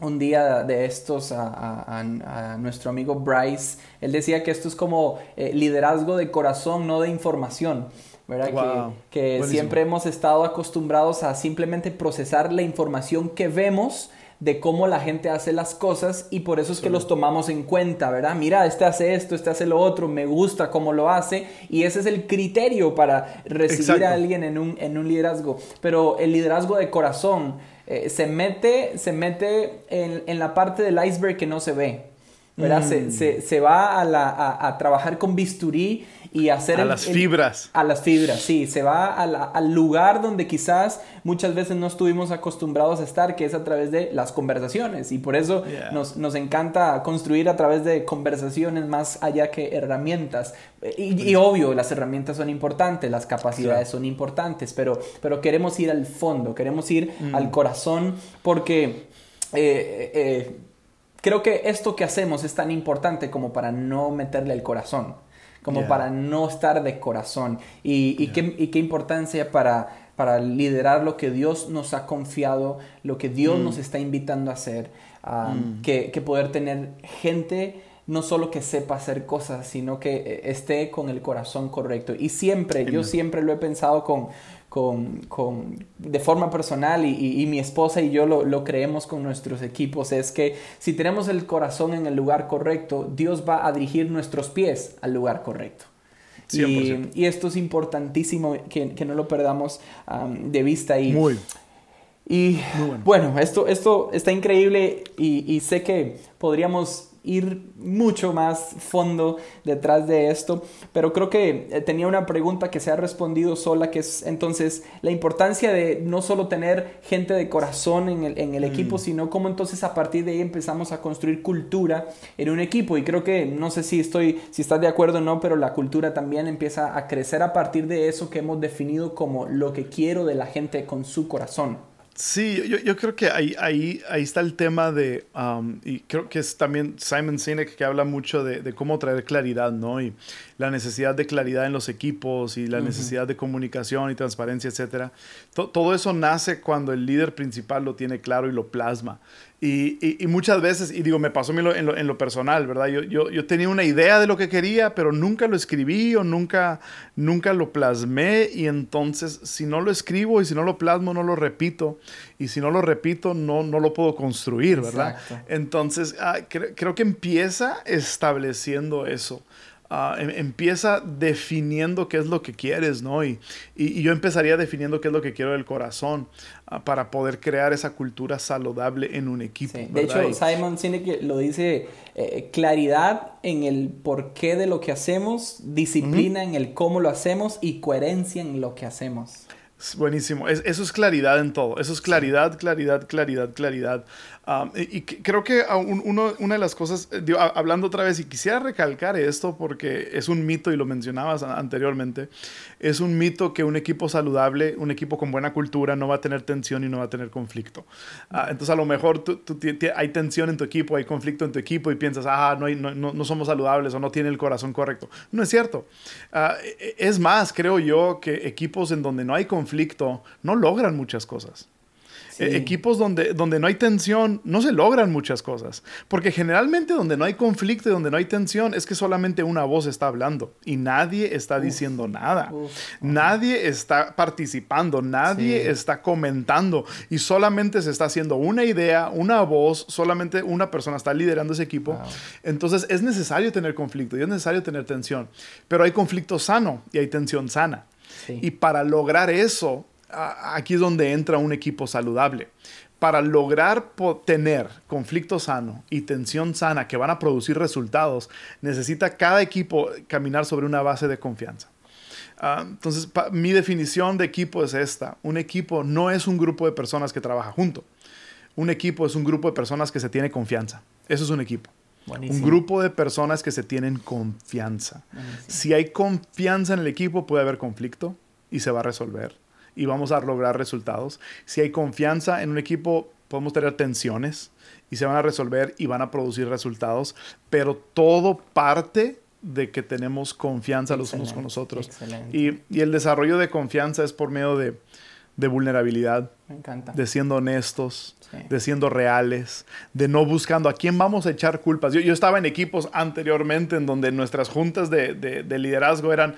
un día de estos a, a, nuestro amigo Bryce. Él decía que esto es como eh, liderazgo de corazón, no de información. ¿verdad? Que, que siempre hemos estado acostumbrados a simplemente procesar la información que vemos de cómo la gente hace las cosas y por eso es que los tomamos en cuenta, ¿verdad? Mira, este hace esto, este hace lo otro, me gusta cómo lo hace y ese es el criterio para recibir a alguien en un, en un liderazgo. Pero el liderazgo de corazón eh, se mete, se mete en, en la parte del iceberg que no se ve. ¿Verdad? Se, se, se, va a, la, a, a, trabajar con bisturí y hacer... A las fibras. a las fibras, sí. Se va al lugar donde quizás muchas veces no estuvimos acostumbrados a estar, que es a través de las conversaciones. Y por eso nos, nos, encanta construir a través de conversaciones más allá que herramientas. Y, obvio, las herramientas son importantes, las capacidades son importantes, pero, pero queremos ir al fondo, queremos ir mm. al corazón porque... Eh, eh, creo que esto que hacemos es tan importante como para no meterle el corazón, como para no estar de corazón. Y, qué, qué, importancia para, para liderar lo que Dios nos ha confiado, lo que Dios mm. nos está invitando a hacer, mm. que, que poder tener gente no solo que sepa hacer cosas, sino que eh, esté con el corazón correcto. Y siempre, yo siempre lo he pensado con, con, de forma personal y, mi esposa y yo lo, creemos con nuestros equipos, es que si tenemos el corazón en el lugar correcto, Dios va a dirigir nuestros pies al lugar correcto. Y, esto es importantísimo que, no lo perdamos de vista. Y, Muy. Y bueno. esto, esto está increíble y, y sé que podríamos ir mucho más fondo detrás de esto, pero creo que eh, tenía una pregunta que se ha respondido sola, que es entonces la importancia de no solo tener gente de corazón en el, en el equipo, mm. sino cómo entonces a partir de ahí empezamos a construir cultura en un equipo. Y creo que, no sé si estoy, si estás de acuerdo o no, pero la cultura también empieza a crecer a partir de eso que hemos definido como lo que quiero de la gente con su corazón. Sí, yo, yo, creo que ahí, ahí, ahí está el tema de, um, y creo que es también Simon Sinek que habla mucho de, de, cómo traer claridad, ¿no? Y la necesidad de claridad en los equipos y la necesidad de comunicación y transparencia, etcétera. todo eso nace cuando el líder principal lo tiene claro y lo plasma. Y, y, muchas veces, y digo, me pasó en, lo, en lo, personal, ¿verdad? Yo, yo, yo, tenía una idea de lo que quería, pero nunca lo escribí o nunca, nunca lo plasmé. Y entonces, si no lo escribo y si no lo plasmo, no lo repito. Y si no lo repito, no, no lo puedo construir, ¿verdad? Entonces, ah, creo que empieza estableciendo eso. Ah, em, empieza definiendo qué es lo que quieres, ¿no? Y, y, yo empezaría definiendo qué es lo que quiero del corazón ah, para poder crear esa cultura saludable en un equipo. De hecho, Simon Sinek lo dice, eh, claridad en el porqué de lo que hacemos, disciplina en el cómo lo hacemos y coherencia en lo que hacemos. Buenísimo. eso es claridad en todo. Eso es claridad, claridad, claridad, claridad. Y, creo que una de las cosas, eh, hablando otra vez, y quisiera recalcar esto porque es un mito y lo mencionabas anteriormente, es un mito que un equipo saludable, un equipo con buena cultura no va a tener tensión y no va a tener conflicto. Ah, entonces a lo mejor tú, hay tensión en tu equipo, hay conflicto en tu equipo y piensas, ah, no, no, no, somos saludables o no tiene el corazón correcto. No es cierto. Ah, e, e, es más, creo yo que equipos en donde no hay conflicto no logran muchas cosas. E, equipos donde, donde no hay tensión, no se logran muchas cosas. Porque generalmente donde no hay conflicto y donde no hay tensión es que solamente una voz está hablando y nadie está diciendo nada. nadie está participando, nadie está comentando y solamente se está haciendo una idea, una voz, solamente una persona está liderando ese equipo. Entonces es necesario tener conflicto y es necesario tener tensión. Pero hay conflicto sano y hay tensión sana. Y para lograr eso, aquí es donde entra un equipo saludable. Para lograr tener conflicto sano y tensión sana que van a producir resultados, necesita cada equipo caminar sobre una base de confianza. Ah, entonces, mi definición de equipo es esta. Un equipo no es un grupo de personas que trabaja junto. Un equipo es un grupo de personas que se tiene confianza. Eso es un equipo. Un grupo de personas que se tienen confianza. Si hay confianza en el equipo, puede haber conflicto y se va a resolver y vamos a lograr resultados. Si hay confianza en un equipo, podemos tener tensiones y se van a resolver y van a producir resultados, pero todo parte de que tenemos confianza los unos con los otros. Y, y, el desarrollo de confianza es por medio de, de vulnerabilidad, de siendo honestos, de siendo reales, de no buscando a quién vamos a echar culpas. Yo, yo estaba en equipos anteriormente en donde nuestras juntas de, de, de liderazgo eran,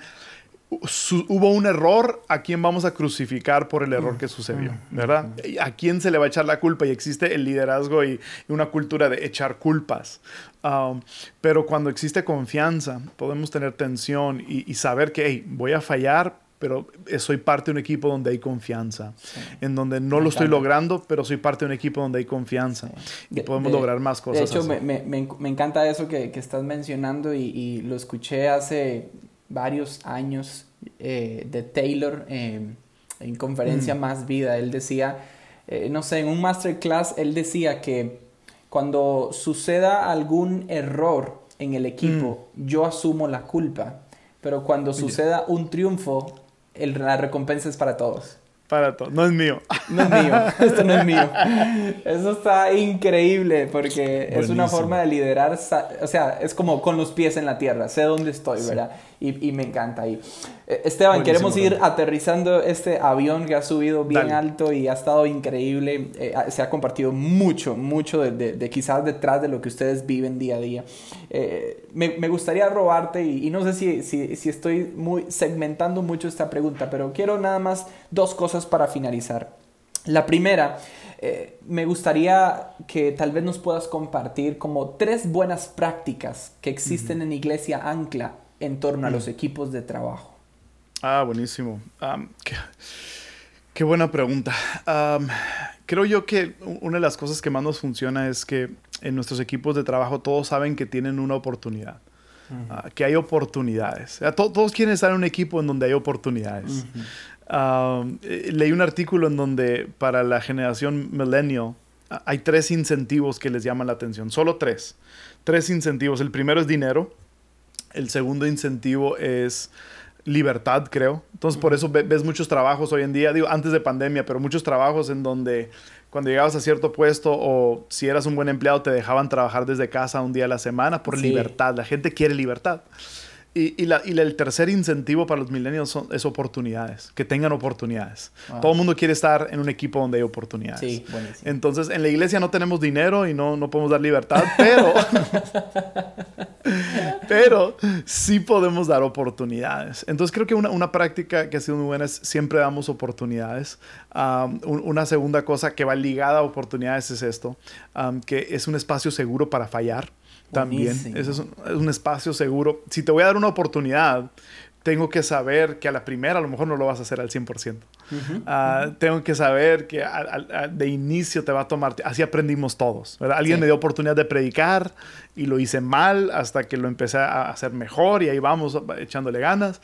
hubo un error, ¿a quién vamos a crucificar por el error que sucedió? ¿Verdad? ¿A quién se le va a echar la culpa? Y existe el liderazgo y una cultura de echar culpas. Um, pero cuando existe confianza, podemos tener tensión y, saber que voy a fallar, pero soy parte de un equipo donde hay confianza, en donde no lo estoy logrando, pero soy parte de un equipo donde hay confianza y podemos lograr más cosas. De hecho, me, me, me, encanta eso que, que estás mencionando y, y, lo escuché hace varios años eh, de Taylor eh, en conferencia mm. Más Vida. Él decía, eh, no sé, en un masterclass, él decía que cuando suceda algún error en el equipo, mm. yo asumo la culpa, pero cuando suceda un triunfo, el, la recompensa es para todos. Para todos. No es mío. No es mío. Esto no es mío. Eso está increíble porque es una forma de liderar. O sea, es como con los pies en la tierra. Sé dónde estoy, ¿verdad? Y, me encanta ahí. Eh, Esteban, queremos ir aterrizando este avión que ha subido bien alto y ha estado increíble. Eh, se ha compartido mucho, mucho de, quizás detrás de lo que ustedes viven día a día. Eh, me, gustaría robarte y, no sé si, si, si estoy muy segmentando mucho esta pregunta, pero quiero nada más dos cosas para finalizar. La primera, me gustaría que tal vez nos puedas compartir como tres buenas prácticas que existen en Iglesia Ancla en torno a los mm. equipos de trabajo? Ah, buenísimo. qué, buena pregunta. creo yo que una de las cosas que más nos funciona es que en nuestros equipos de trabajo todos saben que tienen una oportunidad. Ah, que hay oportunidades. todos quieren estar en un equipo en donde hay oportunidades. Eh, leí un artículo en donde para la generación millennial hay tres incentivos que les llaman la atención. Solo tres. Tres incentivos. El primero es dinero. El segundo incentivo es libertad, creo. Entonces, por eso ves muchos trabajos hoy en día, digo, antes de pandemia, pero muchos trabajos en donde cuando llegabas a cierto puesto o si eras un buen empleado te dejaban trabajar desde casa un día a la semana por libertad. La gente quiere libertad. Y, la, y el tercer incentivo para los millennials son, es oportunidades, que tengan oportunidades. Todo el mundo quiere estar en un equipo donde hay oportunidades. Sí, Entonces, en la iglesia no tenemos dinero y no, no podemos dar libertad, pero, pero sí podemos dar oportunidades. Entonces, creo que una, una, práctica que ha sido muy buena es siempre damos oportunidades. una segunda cosa que va ligada a oportunidades es esto, que es un espacio seguro para fallar también. Ese es un, espacio seguro. Si te voy a dar una oportunidad, tengo que saber que a la primera a lo mejor no lo vas a hacer al 100%. Ah, tengo que saber que de inicio te va a tomar, así aprendimos todos. Alguien me dio oportunidad de predicar y lo hice mal hasta que lo empecé a hacer mejor y ahí vamos echándole ganas.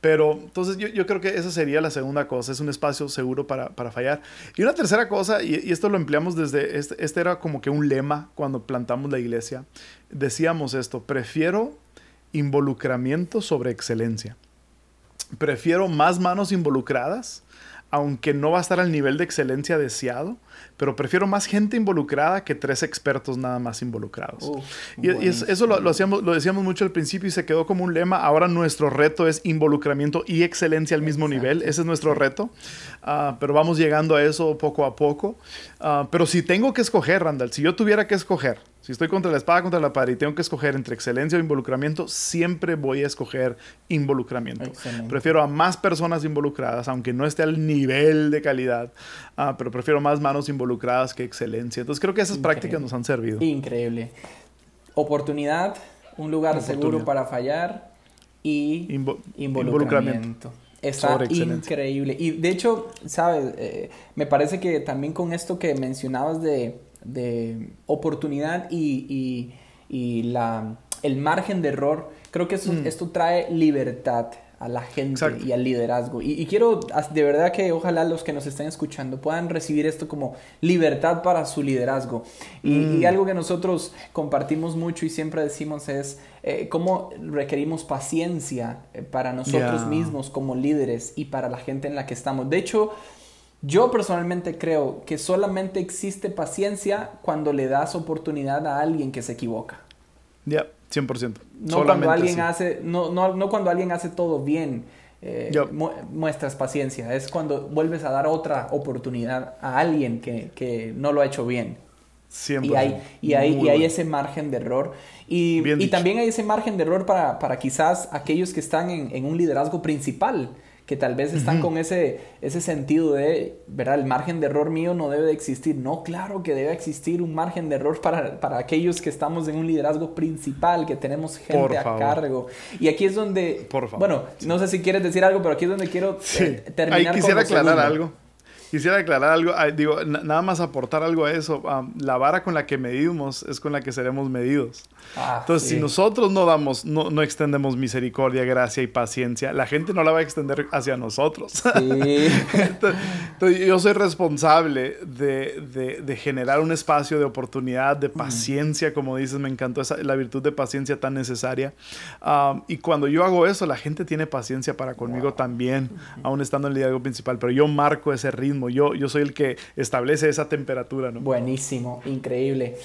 Pero entonces yo, yo creo que esa sería la segunda cosa, es un espacio seguro para, para fallar. Y una tercera cosa, y, esto lo empleamos desde, este, este era como que un lema cuando plantamos la iglesia, decíamos esto, prefiero involucramiento sobre excelencia. Prefiero más manos involucradas, aunque no va a estar al nivel de excelencia deseado, pero prefiero más gente involucrada que tres expertos nada más involucrados. y, eso lo, hacíamos, lo decíamos mucho al principio y se quedó como un lema. Ahora nuestro reto es involucramiento y excelencia al mismo nivel. Ese es nuestro reto. Ah, pero vamos llegando a eso poco a poco. Ah, pero si tengo que escoger, Randall, si yo tuviera que escoger, si estoy contra la espada, contra la pared y tengo que escoger entre excelencia o involucramiento, siempre voy a escoger involucramiento. Prefiero a más personas involucradas, aunque no esté al nivel de calidad, ah, pero prefiero más manos involucradas que excelencia. Entonces creo que esas prácticas nos han servido. Increíble. Oportunidad, un lugar seguro para fallar y involucramiento. Está increíble. Y de hecho, ¿sabes? Eh, me parece que también con esto que mencionabas de de oportunidad y, la, el margen de error, creo que mm. esto trae libertad a la gente y al liderazgo. Y, quiero de verdad que ojalá los que nos estén escuchando puedan recibir esto como libertad para su liderazgo. Y, mm. algo que nosotros compartimos mucho y siempre decimos es eh, cómo requerimos paciencia eh, para nosotros mismos como líderes y para la gente en la que estamos. De hecho, yo personalmente creo que solamente existe paciencia cuando le das oportunidad a alguien que se equivoca. Ya, 100%. No cuando alguien hace, no, no, no, cuando alguien hace todo bien, eh, muestras paciencia. Es cuando vuelves a dar otra oportunidad a alguien que, que no lo ha hecho bien. 100%. Y hay, y hay, y hay ese margen de error. Y, y también hay ese margen de error para, para quizás aquellos que están en, en un liderazgo principal que tal vez están con ese, ese sentido de, ¿verdad? El margen de error mío no debe de existir. No, claro que debe existir un margen de error para, para aquellos que estamos en un liderazgo principal, que tenemos gente a cargo. Y aquí es donde, Por favor. bueno, no sé si quieres decir algo, pero aquí es donde quiero eh, terminar. Ahí quisiera aclarar algo. Quisiera aclarar algo, digo, nada más aportar algo a eso. la vara con la que medimos es con la que seremos medidos. Ah, Entonces, si nosotros no damos, no, no, extendemos misericordia, gracia y paciencia, la gente no la va a extender hacia nosotros. entonces, yo soy responsable de, de, de, generar un espacio de oportunidad, de paciencia, como dices, me encantó esa, la virtud de paciencia tan necesaria. y cuando yo hago eso, la gente tiene paciencia para conmigo también, aún estando en el liderazgo principal, pero yo marco ese ritmo, yo, yo soy el que establece esa temperatura. ¿no? Buenísimo, increíble.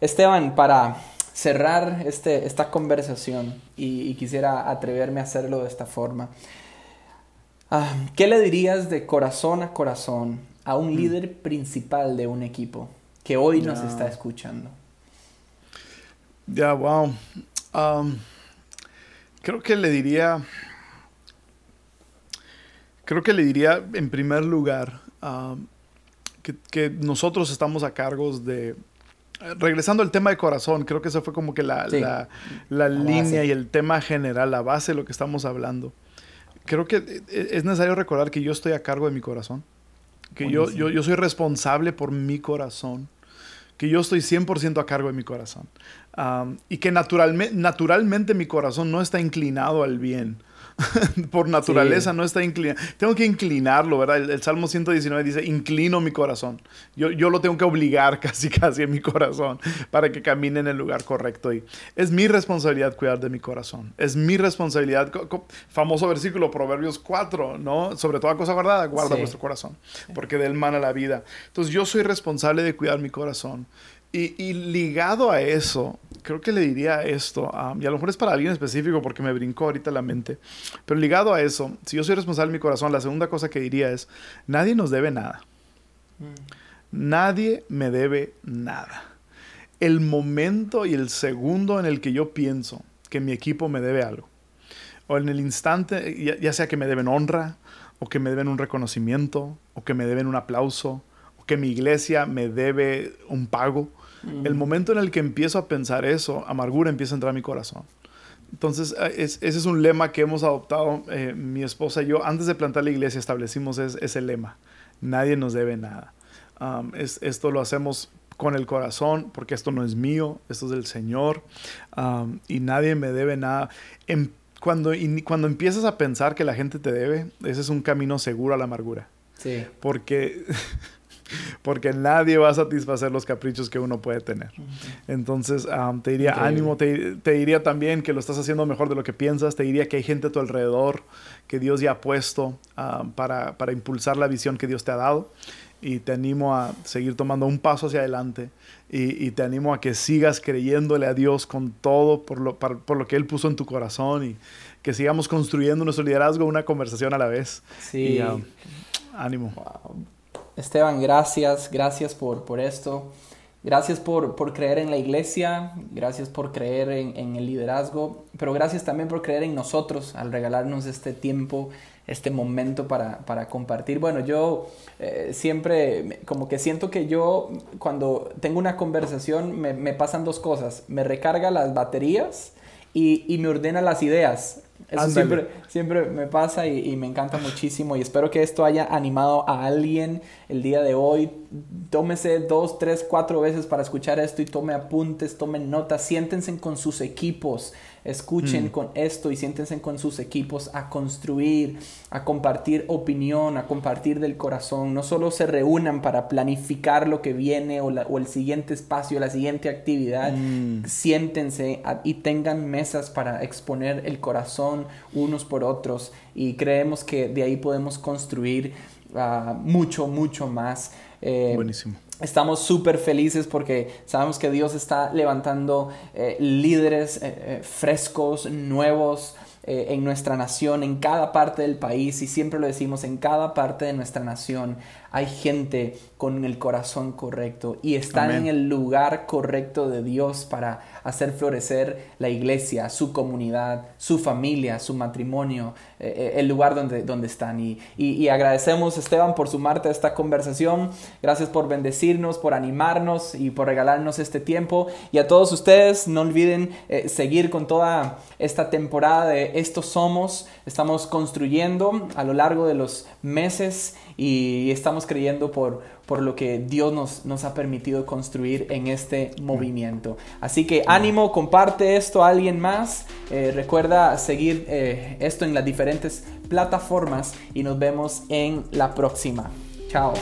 Esteban, para cerrar este, esta conversación y, quisiera atreverme a hacerlo de esta forma. Ah, ¿Qué le dirías de corazón a corazón a un mm. líder principal de un equipo que hoy nos está escuchando? Ya, wow. creo que le diría, creo que le diría en primer lugar que, que, nosotros estamos a cargos de, regresando al tema de corazón, creo que esa fue como que la, la, línea y el tema general, la base de lo que estamos hablando. Creo que e, e, es necesario recordar que yo estoy a cargo de mi corazón, que yo, yo, yo, soy responsable por mi corazón, que yo estoy 100% a cargo de mi corazón y que naturalmente, naturalmente mi corazón no está inclinado al bien. por naturaleza no está inclinado. Tengo que inclinarlo, ¿verdad? El, Salmo 119 dice, inclino mi corazón. Yo, yo lo tengo que obligar casi, casi en mi corazón para que camine en el lugar correcto. Y es mi responsabilidad cuidar de mi corazón. Es mi responsabilidad. Famoso versículo, Proverbios 4, ¿no? Sobre toda cosa guardada, guarda vuestro corazón, porque del mal a la vida. Entonces yo soy responsable de cuidar mi corazón. Y, ligado a eso, creo que le diría esto, y a lo mejor es para alguien específico porque me brincó ahorita la mente, pero ligado a eso, si yo soy responsable de mi corazón, la segunda cosa que diría es, nadie nos debe nada. Mm. Nadie me debe nada. El momento y el segundo en el que yo pienso que mi equipo me debe algo, o en el instante, ya sea que me deben honra, o que me deben un reconocimiento, o que me deben un aplauso, o que mi iglesia me debe un pago, el momento en el que empiezo a pensar eso, amargura empieza a entrar a mi corazón. Entonces, eh, ese es un lema que hemos adoptado eh, mi esposa y yo. Antes de plantar la iglesia establecimos ese lema. Nadie nos debe nada. esto lo hacemos con el corazón, porque esto no es mío, esto es del Señor. y nadie me debe nada. Em, cuando, cuando empiezas a pensar que la gente te debe, ese es un camino seguro a la amargura. Sí. Porque porque nadie va a satisfacer los caprichos que uno puede tener. Entonces, te diría ánimo, te, diría también que lo estás haciendo mejor de lo que piensas, te diría que hay gente a tu alrededor que Dios ya ha puesto para, para impulsar la visión que Dios te ha dado y te animo a seguir tomando un paso hacia adelante y, te animo a que sigas creyéndole a Dios con todo por lo, por lo que Él puso en tu corazón y que sigamos construyendo nuestro liderazgo una conversación a la vez. Sí. ánimo. Esteban, gracias, gracias por, por esto. Gracias por, por, creer en la iglesia, gracias por creer en, el liderazgo, pero gracias también por creer en nosotros al regalarnos este tiempo, este momento para, para compartir. Bueno, yo eh, siempre como que siento que yo cuando tengo una conversación me, me pasan dos cosas, me recarga las baterías y, y me ordena las ideas. Eso siempre, siempre me pasa y, me encanta muchísimo y espero que esto haya animado a alguien el día de hoy. Tómese dos, tres, cuatro veces para escuchar esto y tome apuntes, tome notas, siéntense con sus equipos, escuchen mm. con esto y siéntense con sus equipos a construir, a compartir opinión, a compartir del corazón. No solo se reúnan para planificar lo que viene o, el siguiente espacio, la siguiente actividad, mm. siéntense y tengan mesas para exponer el corazón unos por otros y creemos que de ahí podemos construir ah, mucho, mucho más. Eh, Buenísimo. Estamos súper felices porque sabemos que Dios está levantando eh, líderes eh, frescos, nuevos, eh, en nuestra nación, en cada parte del país, y siempre lo decimos, en cada parte de nuestra nación hay gente con el corazón correcto y están en el lugar correcto de Dios para hacer florecer la iglesia, su comunidad, su familia, su matrimonio, eh, eh, el lugar donde, donde están. Y, y, agradecemos, Esteban, por sumarte a esta conversación. Gracias por bendecirnos, por animarnos y por regalarnos este tiempo. Y a todos ustedes, no olviden eh, seguir con toda esta temporada de Estos Somos. Estamos construyendo a lo largo de los meses y estamos creyendo por, por lo que Dios nos, nos ha permitido construir en este movimiento. Así que ánimo, comparte esto a alguien más. Eh, recuerda seguir eh, esto en las diferentes plataformas y nos vemos en la próxima. Chao.